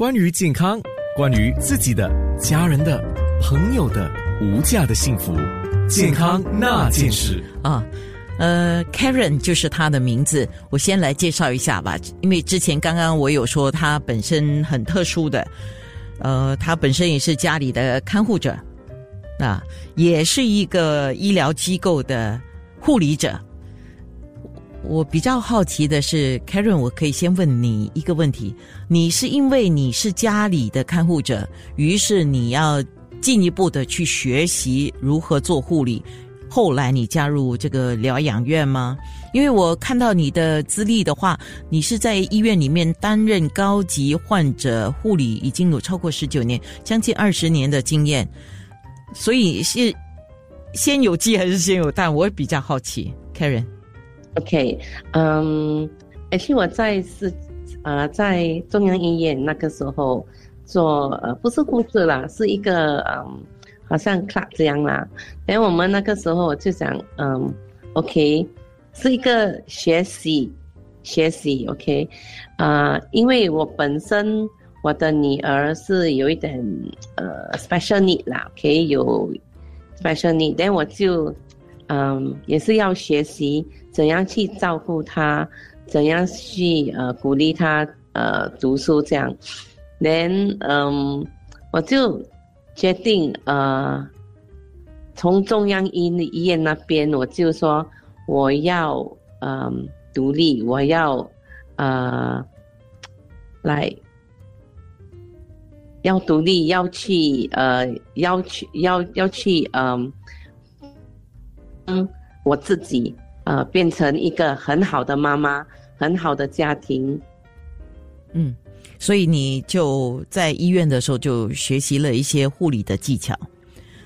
关于健康，关于自己的、家人的、朋友的无价的幸福，健康那件事啊。呃，Karen 就是他的名字。我先来介绍一下吧，因为之前刚刚我有说他本身很特殊的，呃，他本身也是家里的看护者，啊，也是一个医疗机构的护理者。我比较好奇的是，Karen，我可以先问你一个问题：你是因为你是家里的看护者，于是你要进一步的去学习如何做护理？后来你加入这个疗养院吗？因为我看到你的资历的话，你是在医院里面担任高级患者护理，已经有超过十九年，将近二十年的经验。所以是先有鸡还是先有蛋？我比较好奇，Karen。OK，嗯，而且我在是呃在中央医院那个时候做呃不是护士啦，是一个嗯。好像 club 这样啦，然后我们那个时候我就想，嗯，OK，是一个学习，学习，OK，啊，因为我本身我的女儿是有一点呃 special need 啦，OK，有 special need，但我就嗯也是要学习怎样去照顾他，怎样去呃鼓励他呃读书这样连嗯我就。决定呃，从中央医医院那边，我就说我要嗯独立，我要呃来要独立，要去呃要去要要去嗯我自己呃变成一个很好的妈妈，很好的家庭，嗯。所以你就在医院的时候就学习了一些护理的技巧，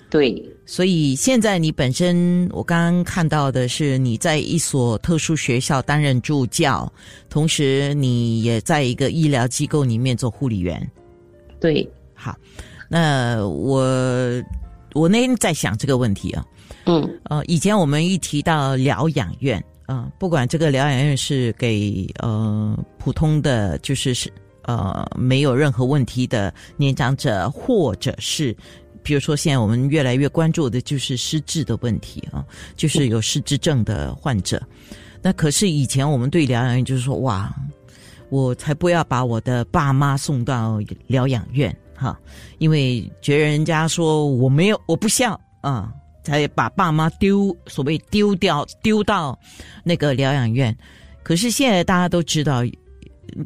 对。所以现在你本身，我刚刚看到的是你在一所特殊学校担任助教，同时你也在一个医疗机构里面做护理员。对，好。那我我那天在想这个问题啊，嗯，呃，以前我们一提到疗养院啊，不管这个疗养院是给呃普通的，就是是。呃，没有任何问题的年长者，或者是，比如说，现在我们越来越关注的就是失智的问题啊，就是有失智症的患者。那可是以前我们对疗养院就是说，哇，我才不要把我的爸妈送到疗养院哈，因为觉得人家说我没有，我不孝啊，才把爸妈丢，所谓丢掉，丢到那个疗养院。可是现在大家都知道。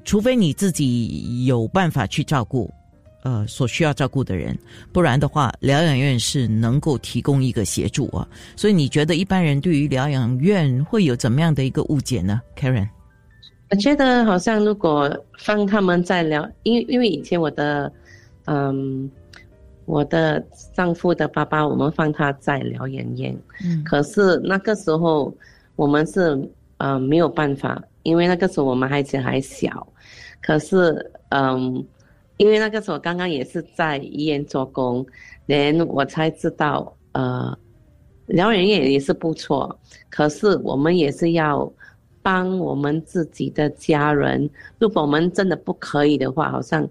除非你自己有办法去照顾，呃，所需要照顾的人，不然的话，疗养院是能够提供一个协助啊。所以你觉得一般人对于疗养院会有怎么样的一个误解呢，Karen？我觉得好像如果放他们在疗，因为因为以前我的，嗯，我的丈夫的爸爸，我们放他在疗养院，嗯，可是那个时候我们是呃没有办法。因为那个时候我们孩子还小，可是嗯，因为那个时候刚刚也是在医院做工，连我才知道呃，疗养院也是不错，可是我们也是要帮我们自己的家人。如果我们真的不可以的话，好像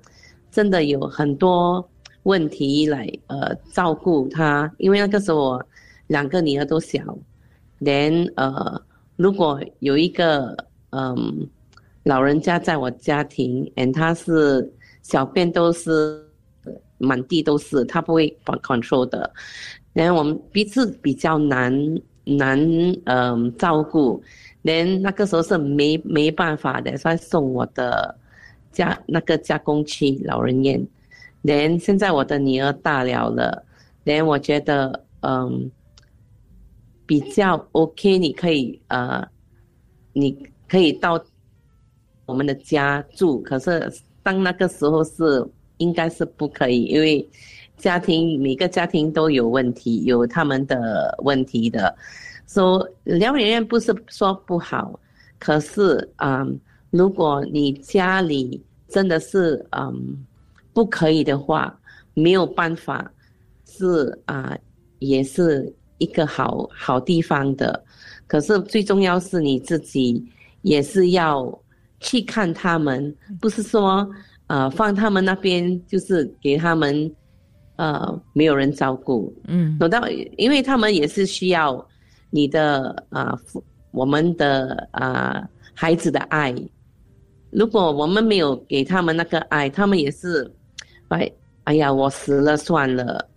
真的有很多问题来呃照顾他。因为那个时候我两个女儿都小，连呃如果有一个。嗯，老人家在我家庭，and 他是小便都是满地都是，他不会管 control 的。然后我们彼此比较难难嗯照顾，连那个时候是没没办法的，所以送我的家那个加工区老人院。连现在我的女儿大了了，连我觉得嗯比较 OK，你可以呃你。可以到我们的家住，可是当那个时候是应该是不可以，因为家庭每个家庭都有问题，有他们的问题的。说疗养院不是说不好，可是嗯，如果你家里真的是嗯不可以的话，没有办法，是啊，也是一个好好地方的。可是最重要是你自己。也是要去看他们，不是说呃放他们那边，就是给他们呃没有人照顾，嗯，等到因为他们也是需要你的啊父我们的啊孩子的爱，如果我们没有给他们那个爱，他们也是哎哎呀我死了算了。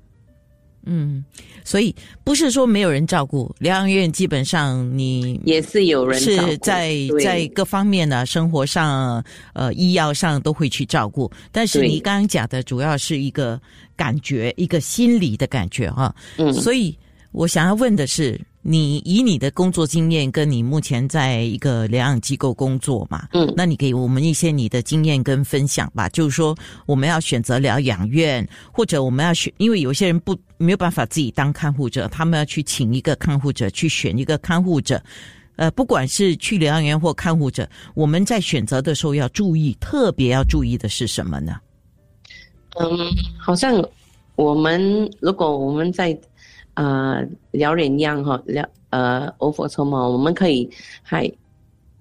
嗯，所以不是说没有人照顾疗养院，基本上你也是有人是在在各方面呢，生活上、呃医药上都会去照顾。但是你刚刚讲的主要是一个感觉，一个心理的感觉哈。嗯所以我想要问的是，你以你的工作经验，跟你目前在一个疗养机构工作嘛，嗯那你给我们一些你的经验跟分享吧。就是说，我们要选择疗养院，或者我们要选，因为有些人不没有办法自己当看护者，他们要去请一个看护者，去选一个看护者。呃，不管是去疗养院或看护者，我们在选择的时候要注意，特别要注意的是什么呢？嗯，好像我们如果我们在呃疗养样哈疗呃 o v e r t o m 我们可以还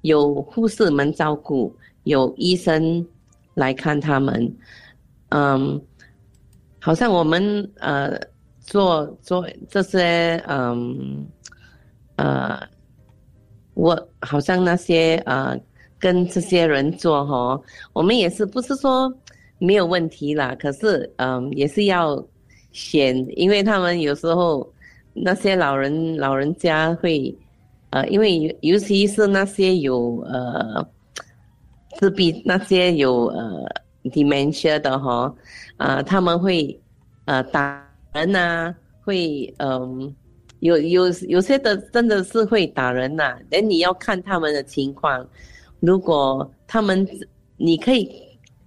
有护士们照顾，有医生来看他们，嗯，好像我们呃做做这些嗯呃，我好像那些呃跟这些人做哈，我们也是不是说没有问题啦，可是嗯也是要选，因为他们有时候那些老人老人家会呃，因为尤尤其是那些有呃自闭那些有呃 dementia 的哈，呃他们会呃打人呐、会嗯、有有有些的真的是会打人呐、但你要看他们的情况，如果他们你可以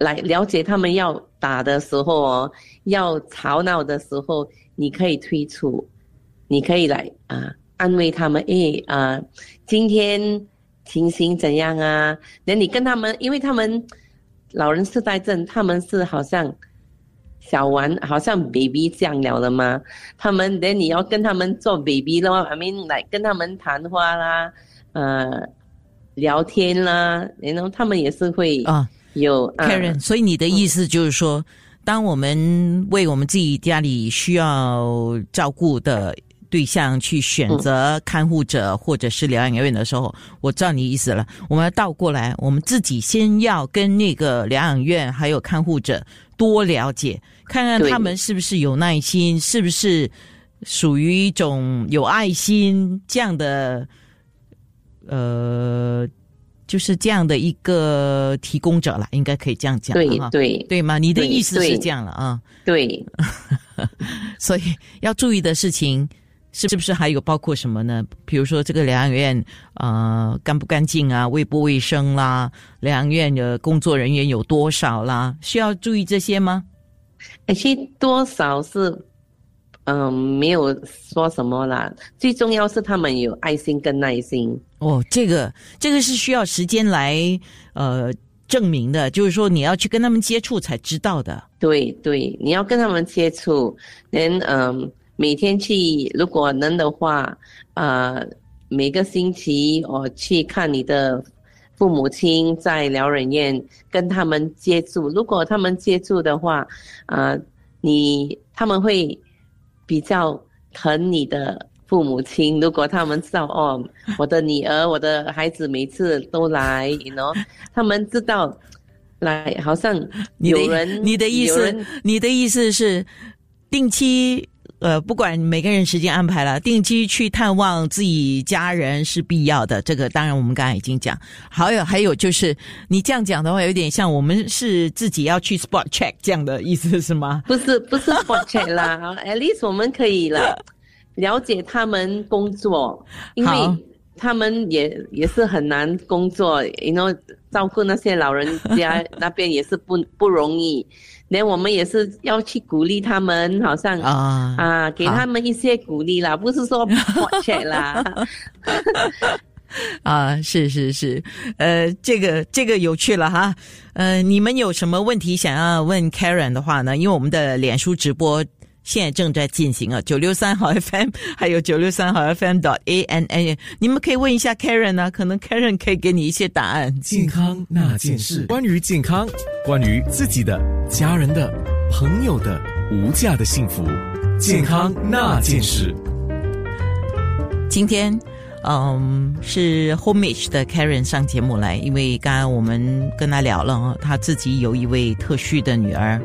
来了解他们要打的时候哦，要吵闹的时候，你可以退出，你可以来啊安慰他们，哎啊，今天情形怎样啊？那你跟他们，因为他们老人痴呆症，他们是好像小玩，好像 baby 这样了的吗？他们，等你要跟他们做 baby 的话，I mean 来跟他们谈话啦，呃，聊天啦，然后他们也是会啊有、啊 Karen，所以你的意思就是说，当我们为我们自己家里需要照顾的对象去选择看护者或者是疗养院的时候，我知道你意思了。我们要倒过来，我们自己先要跟那个疗养院还有看护者多了解，看看他们是不是有耐心，是不是属于一种有爱心这样的，呃。就是这样的一个提供者了，应该可以这样讲哈对对对吗？你的意思是这样了啊，对，所以要注意的事情是是不是还有包括什么呢？比如说这个疗养院呃干不干净啊，卫不卫生啦，疗养院的工作人员有多少啦，需要注意这些吗？而且多少是，嗯、没有说什么啦。最重要是他们有爱心跟耐心。哦，这个这个是需要时间来呃证明的，就是说你要去跟他们接触才知道的。对对，你要跟他们接触，能嗯，每天去，如果能的话，呃，每个星期我去看你的父母亲在疗养院，跟他们接触。如果他们接触的话，呃，你他们会比较疼你的父母亲。如果他们知道哦，我的女儿、我的孩子每次都来，you know，他们知道。来，好像有人，你的意思，你的意思是定期呃，不管每个人时间安排了，定期去探望自己家人是必要的。这个当然我们刚才已经讲。还有还有就是你这样讲的话，有点像我们是自己要去 spot check 这样的意思是吗？不是不是 spot check 啦好，at least 我们可以了了解他们工作，因为他们也也是很难工作，you know 照顾那些老人家 那边也是不不容易，连我们也是要去鼓励他们，好像啊啊给他们一些鼓励啦，不是说 spot check 啦，啊，是是是，呃，这个这个有趣了哈。呃，你们有什么问题想要问 Karen 的话呢？因为我们的脸书直播现在正在进行啊，九六三号 FM，还有九六三号 FM 的 A N N，你们可以问一下 Karen 啊，可能 Karen 可以给你一些答案。健康那件事，关于健康，关于自己的、家人的、朋友的无价的幸福，健康那件事。今天，嗯，是 Homage 的 Karen 上节目来，因为刚刚我们跟他聊了啊，他自己有一位特需的女儿。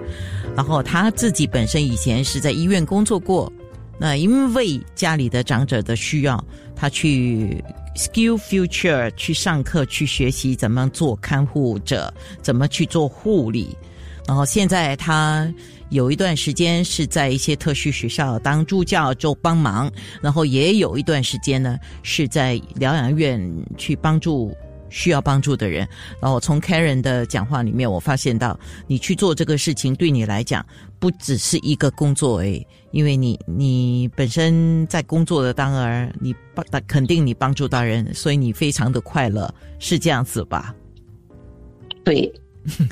然后他自己本身以前是在医院工作过，那因为家里的长者的需要，他去 Skill Future 去上课去学习怎么做看护者，怎么去做护理。然后现在他有一段时间是在一些特殊学校当助教就帮忙，然后也有一段时间呢是在疗养院去帮助。需要帮助的人，然后从 Karen 的讲话里面，我发现到你去做这个事情，对你来讲不只是一个工作诶，因为你你本身在工作的当儿，你帮肯定你帮助到人，所以你非常的快乐，是这样子吧？对，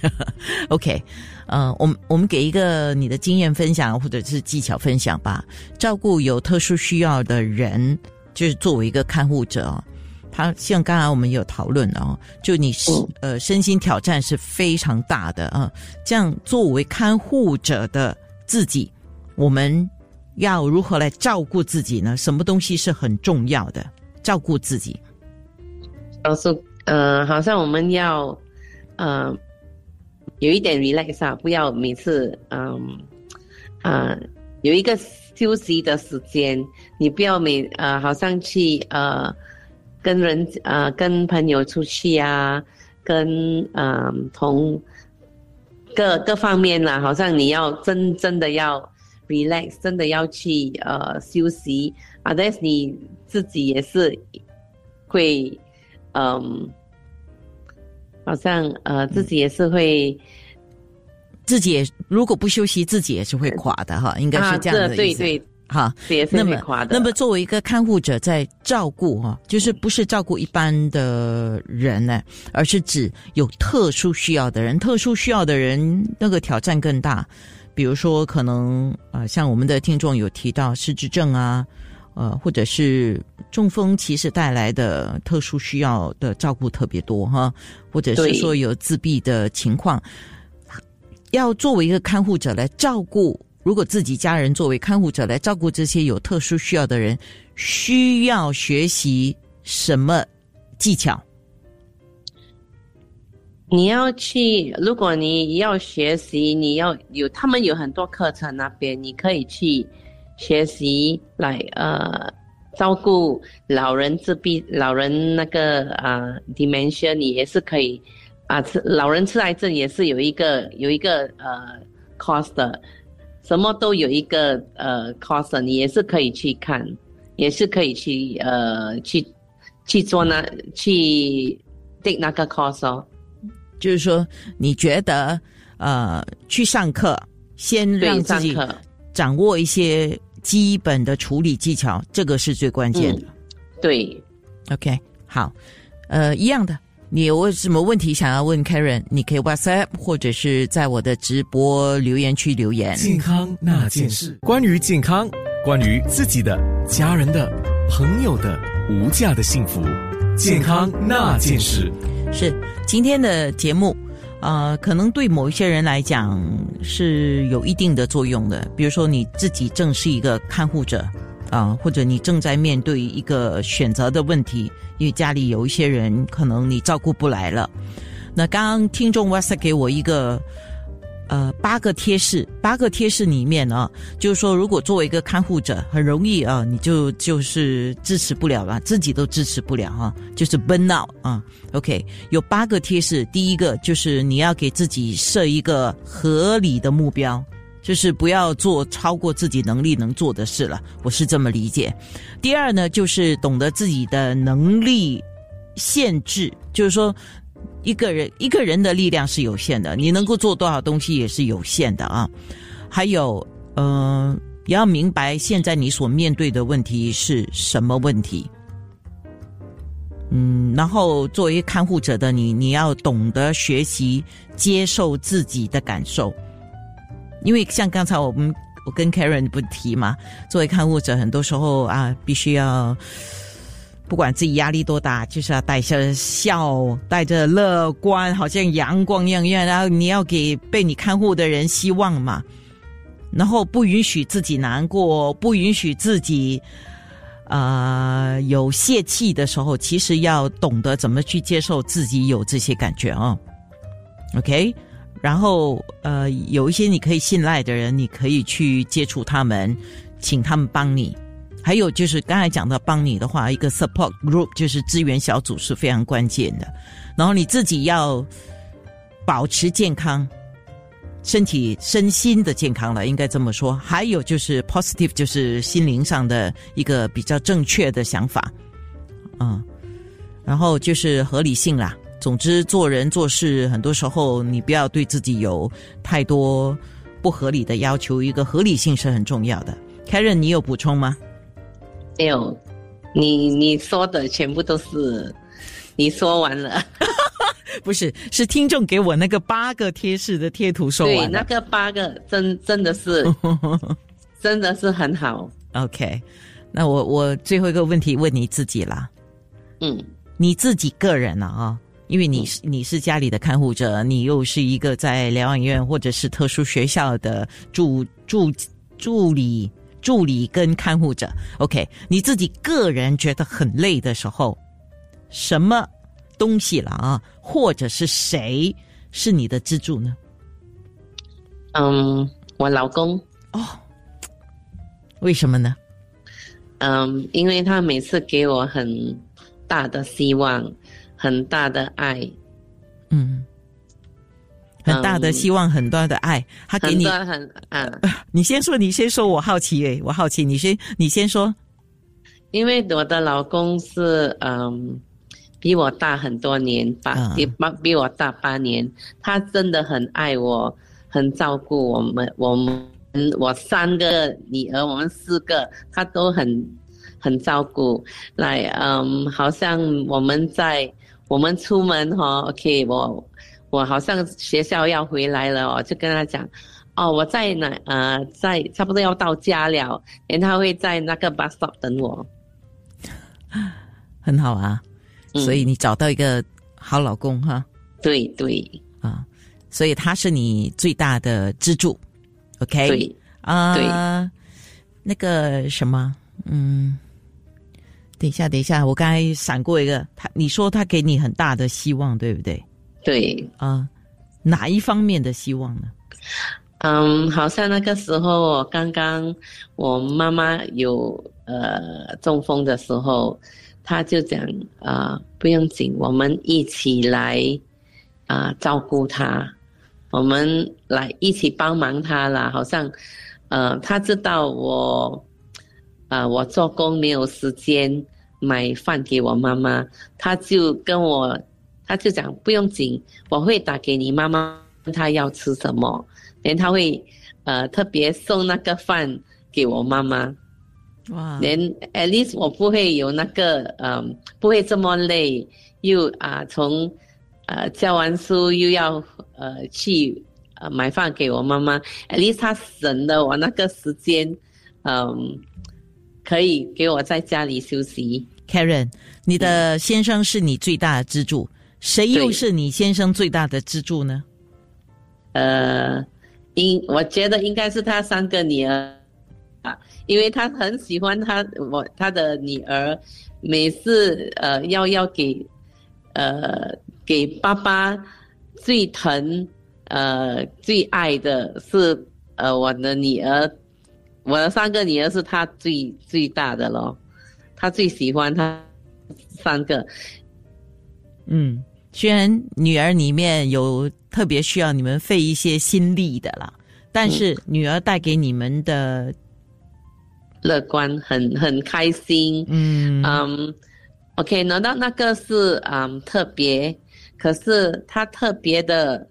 OK，呃，我们我们给一个你的经验分享或者是技巧分享吧，照顾有特殊需要的人，就是作为一个看护者。他像刚才我们有讨论的哦，就你是呃身心挑战是非常大的啊。这样作为看护者的自己，我们要如何来照顾自己呢？什么东西是很重要的？照顾自己，告诉呃，好像我们要呃有一点 relax 啊，不要每次嗯啊有一个休息的时间，你不要每呃好像去呃。跟人呃，跟朋友出去啊，跟嗯同各各方面啦，好像你要真真的要 relax，真的要去呃休息啊，但是你自己也是会嗯，好像呃自己也是会，自己也如果不休息，自己也是会垮的哈，应该是这样的意思。对对。好，那么那么作为一个看护者在照顾哈，就是不是照顾一般的人呢，而是指有特殊需要的人。特殊需要的人那个挑战更大，比如说可能啊，像我们的听众有提到失智症啊，呃，或者是中风，其实带来的特殊需要的照顾特别多哈，或者是说有自闭的情况，要作为一个看护者来照顾。如果自己家人作为看护者来照顾这些有特殊需要的人，需要学习什么技巧？你要去，如果你要学习，你要有他们有很多课程那边，你可以去学习来呃照顾老人自闭、老人那个啊 dementia，你也是可以啊，老人痴癌症也是有一个有一个呃 cost 的。什么都有一个呃 course，你也是可以去看，也是可以去呃去去做那去 take 那个 course 哦。就是说，你觉得呃去上课，先让自己掌握一些基本的处理技巧，这个是最关键的。对，OK，好，呃，一样的。你有什么问题想要问 Karen？你可以 WhatsApp 或者是在我的直播留言区留言。健康那件事，关于健康，关于自己的、家人的、朋友的无价的幸福，健康那件事是今天的节目。呃，可能对某一些人来讲是有一定的作用的，比如说你自己正是一个看护者。啊，或者你正在面对一个选择的问题，因为家里有一些人可能你照顾不来了。那刚刚听众 WhatsApp 给我一个呃八个贴士，八个贴士里面啊，就是说如果作为一个看护者，很容易啊，你就就是支持不了了，自己都支持不了哈，就是 burn out 啊。OK，有八个贴士，第一个就是你要给自己设一个合理的目标。就是不要做超过自己能力能做的事了，我是这么理解。第二呢，就是懂得自己的能力限制，就是说，一个人一个人的力量是有限的，你能够做多少东西也是有限的啊。还有，嗯，也要明白现在你所面对的问题是什么问题。嗯，然后作为看护者的你，你要懂得学习接受自己的感受。因为像刚才我们我跟 Karen 不提嘛，作为看护者，很多时候啊，必须要不管自己压力多大，就是要带着笑，带着乐观，好像阳光一样，然后你要给被你看护的人希望嘛，然后不允许自己难过，不允许自己。呃，有泄气的时候，其实要懂得怎么去接受自己有这些感觉啊。OK，然后呃，有一些你可以信赖的人，你可以去接触他们，请他们帮你。还有就是刚才讲到帮你的话，一个 support group 就是资源小组是非常关键的。然后你自己要保持健康。身体身心的健康了，应该这么说。还有就是 positive，就是心灵上的一个比较正确的想法，嗯，然后就是合理性啦。总之，做人做事，很多时候你不要对自己有太多不合理的要求，一个合理性是很重要的。Karen，你有补充吗？没有，你你说的全部都是你说完了。不是，是听众给我那个八个贴士的贴图说完。对，那个八个真真的是，真的是很好。OK，那我我最后一个问题问你自己啦。嗯，你自己个人了啊，因为你是你是家里的看护者，你又是一个在疗养院或者是特殊学校的助助助理助理跟看护者。OK，你自己个人觉得很累的时候，什么？东西了啊，或者是谁是你的支柱呢？嗯，我老公哦，为什么呢？嗯，因为他每次给我很大的希望，很大的爱，嗯，很大的希望，很大的爱，他给你很啊，你先说，你先说，我好奇诶，我好奇，你先，你先说，因为我的老公是嗯。比我大很多年，八比八比我大八年。他真的很爱我，很照顾我们。我们我三个女儿，我们四个，他都很很照顾。来，嗯，好像我们在我们出门哈，OK，我我好像学校要回来了哦，就跟他讲，哦，我在哪？呃，在差不多要到家了，然后他会在那个 bus stop 等我。很好啊。所以你找到一个好老公哈，对对啊，所以他是你最大的支柱，OK？对啊，对那个什么，嗯，等一下，等一下，我刚才闪过一个，他你说他给你很大的希望，对不对？对啊，哪一方面的希望呢？嗯，好像那个时候刚刚我妈妈有呃中风的时候。他就讲啊，不用紧，我们一起来啊照顾他，我们来一起帮忙他啦。好像，呃，他知道我，啊，我做工没有时间买饭给我妈妈，他就跟我，他就讲不用紧，我会打给你妈妈，问他要吃什么，连他会呃特别送那个饭给我妈妈。哇，连 at least 我不会有那个，嗯，不会这么累，又啊从，呃教完书又要呃去呃买饭给我妈妈，at least 他省了我那个时间，嗯，可以给我在家里休息。Karen，你的先生是你最大的支柱，谁又是你先生最大的支柱呢？呃，应我觉得应该是他三个女儿啊。因为他很喜欢他，我他的女儿，每次呃要要给，呃给爸爸最疼，呃最爱的是呃我的女儿，我的三个女儿是他最最大的咯，他最喜欢他三个。嗯，虽然女儿里面有特别需要你们费一些心力的啦，但是女儿带给你们的。乐观，很很开心。嗯嗯，OK，难道那个是嗯特别？可是他特别的，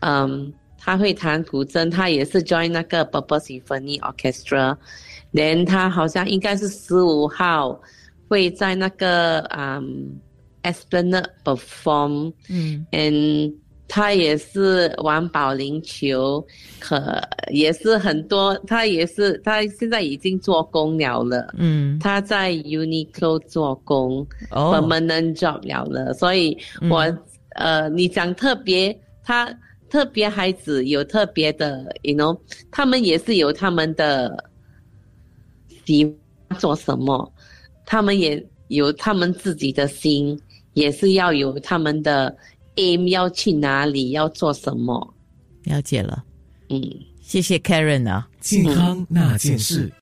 嗯，他会弹古筝，他也是 join 那个 Bubble Symphony Orchestra。连他好像应该是十五号会在那个嗯 Esplanade perform。嗯，and 他也是玩保龄球，可也是很多，他也是他现在已经做工了了，嗯，他在 Uniqlo 做工哦，，permanent job 了。了，所以我、呃，你讲特别，他特别孩子有特别的，you know，他们也是有他们的喜欢做什么，他们也有他们自己的心，也是要有他们的 aim 要去哪里，要做什么，了解了，嗯。谢谢 Karen 啊。健康那件事。